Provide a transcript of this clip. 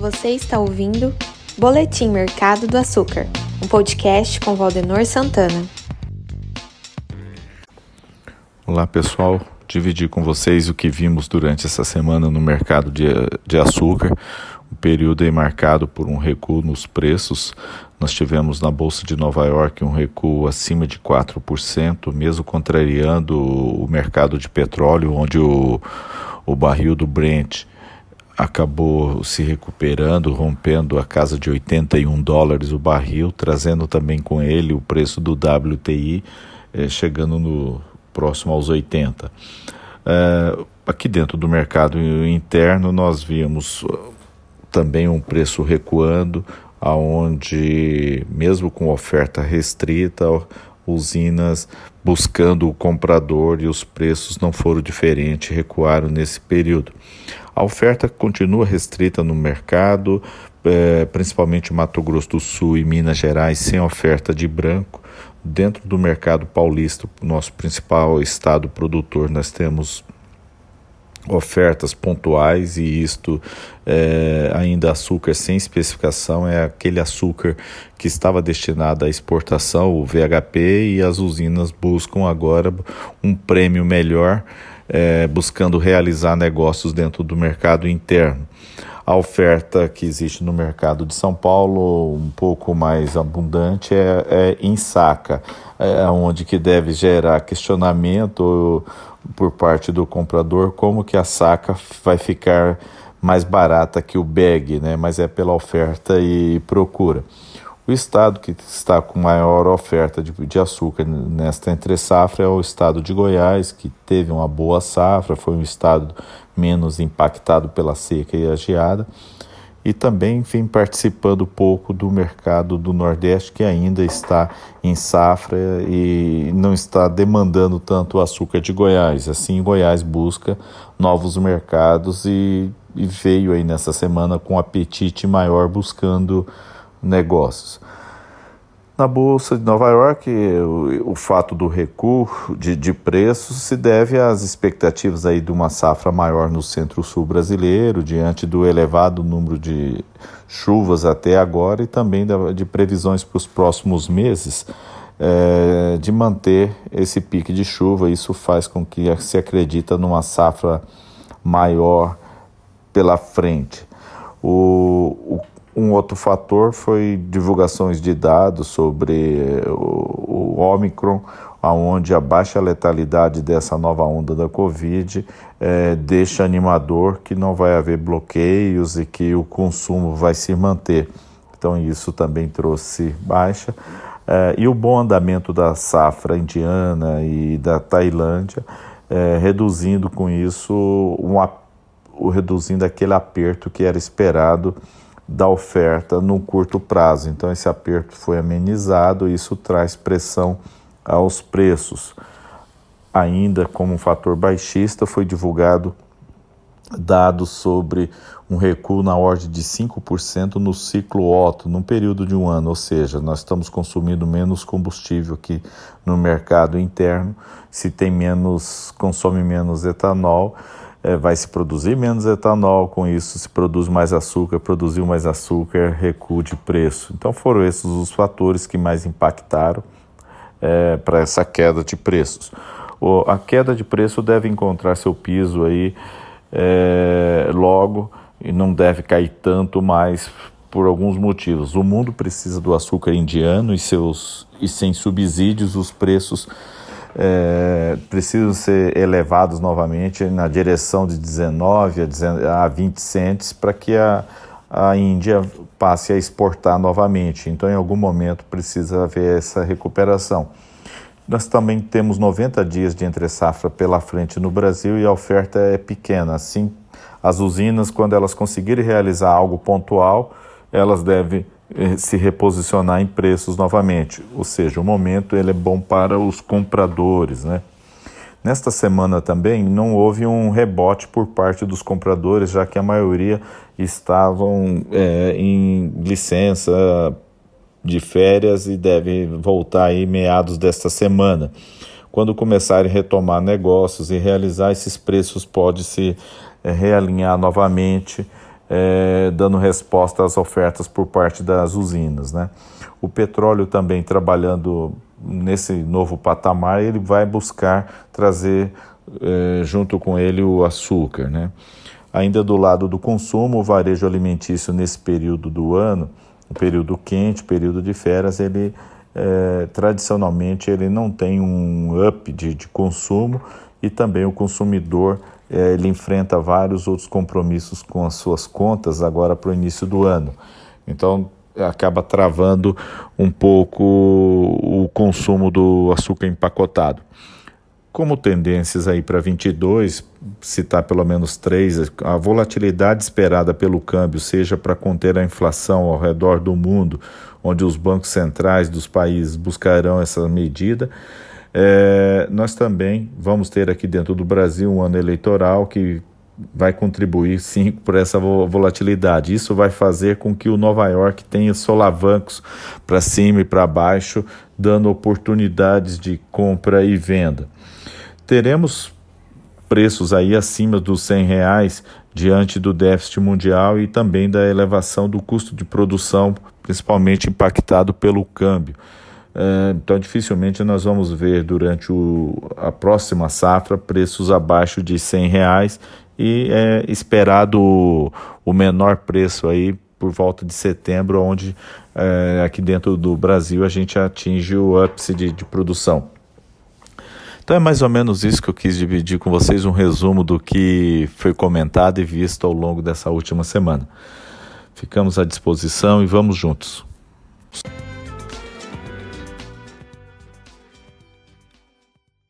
Você está ouvindo Boletim Mercado do Açúcar, um podcast com Valdenor Santana. Olá pessoal, dividir com vocês o que vimos durante essa semana no mercado de, de açúcar. Um período aí marcado por um recuo nos preços. Nós tivemos na Bolsa de Nova York um recuo acima de 4%, mesmo contrariando o mercado de petróleo, onde o, o barril do Brent acabou se recuperando, rompendo a casa de 81 dólares o barril, trazendo também com ele o preço do WTI, eh, chegando no próximo aos 80. Eh, aqui dentro do mercado interno nós vimos uh, também um preço recuando, aonde mesmo com oferta restrita, usinas buscando o comprador e os preços não foram diferentes, recuaram nesse período. A oferta continua restrita no mercado, é, principalmente Mato Grosso do Sul e Minas Gerais, sem oferta de branco. Dentro do mercado paulista, nosso principal estado produtor, nós temos ofertas pontuais e isto é, ainda açúcar sem especificação é aquele açúcar que estava destinado à exportação, o VHP, e as usinas buscam agora um prêmio melhor é, buscando realizar negócios dentro do mercado interno. A oferta que existe no mercado de São Paulo, um pouco mais abundante, é, é em saca, é onde que deve gerar questionamento por parte do comprador como que a saca vai ficar mais barata que o bag, né? mas é pela oferta e procura. O estado que está com maior oferta de, de açúcar nesta entre safra é o estado de Goiás, que teve uma boa safra, foi um estado menos impactado pela seca e a geada, e também vem participando pouco do mercado do Nordeste, que ainda está em safra e não está demandando tanto o açúcar de Goiás. Assim, Goiás busca novos mercados e, e veio aí nessa semana com um apetite maior buscando negócios. Na Bolsa de Nova York, o, o fato do recuo de, de, preços se deve às expectativas aí de uma safra maior no centro-sul brasileiro, diante do elevado número de chuvas até agora e também da, de previsões para os próximos meses é, de manter esse pique de chuva. Isso faz com que se acredita numa safra maior pela frente. O, um outro fator foi divulgações de dados sobre o, o Omicron, onde a baixa letalidade dessa nova onda da Covid é, deixa animador que não vai haver bloqueios e que o consumo vai se manter. Então, isso também trouxe baixa. É, e o bom andamento da safra indiana e da Tailândia, é, reduzindo com isso, um, reduzindo aquele aperto que era esperado da oferta no curto prazo. Então, esse aperto foi amenizado e isso traz pressão aos preços. Ainda como um fator baixista, foi divulgado dados sobre um recuo na ordem de 5% no ciclo Otto, num período de um ano, ou seja, nós estamos consumindo menos combustível aqui no mercado interno, se tem menos, consome menos etanol, é, vai se produzir menos etanol, com isso se produz mais açúcar, produziu mais açúcar, recuo de preço. Então foram esses os fatores que mais impactaram é, para essa queda de preços. O, a queda de preço deve encontrar seu piso aí é, logo e não deve cair tanto mais por alguns motivos. O mundo precisa do açúcar indiano e seus e sem subsídios os preços é, precisam ser elevados novamente na direção de 19 a 20 centes para que a, a Índia passe a exportar novamente. Então, em algum momento, precisa haver essa recuperação. Nós também temos 90 dias de entre-safra pela frente no Brasil e a oferta é pequena. Assim, as usinas, quando elas conseguirem realizar algo pontual, elas devem se reposicionar em preços novamente, ou seja, o momento ele é bom para os compradores, né? Nesta semana também não houve um rebote por parte dos compradores, já que a maioria estavam é, em licença de férias e devem voltar aí meados desta semana. Quando começarem a retomar negócios e realizar esses preços, pode se é, realinhar novamente é, dando resposta às ofertas por parte das usinas. Né? O petróleo também trabalhando nesse novo patamar, ele vai buscar trazer é, junto com ele o açúcar. Né? Ainda do lado do consumo, o varejo alimentício nesse período do ano, o período quente, período de férias, ele é, tradicionalmente ele não tem um up de, de consumo e também o consumidor é, ele enfrenta vários outros compromissos com as suas contas agora para o início do ano. Então acaba travando um pouco o consumo do açúcar empacotado. Como tendências aí para 22, citar pelo menos três, a volatilidade esperada pelo câmbio, seja para conter a inflação ao redor do mundo, onde os bancos centrais dos países buscarão essa medida, é, nós também vamos ter aqui dentro do Brasil um ano eleitoral que vai contribuir sim por essa volatilidade. Isso vai fazer com que o Nova York tenha solavancos para cima e para baixo, dando oportunidades de compra e venda. Teremos preços aí acima dos 100 reais diante do déficit mundial e também da elevação do custo de produção, principalmente impactado pelo câmbio. É, então, dificilmente nós vamos ver durante o, a próxima safra preços abaixo de 100 reais e é esperado o, o menor preço aí por volta de setembro, onde é, aqui dentro do Brasil a gente atinge o ápice de, de produção. Então é mais ou menos isso que eu quis dividir com vocês, um resumo do que foi comentado e visto ao longo dessa última semana. Ficamos à disposição e vamos juntos.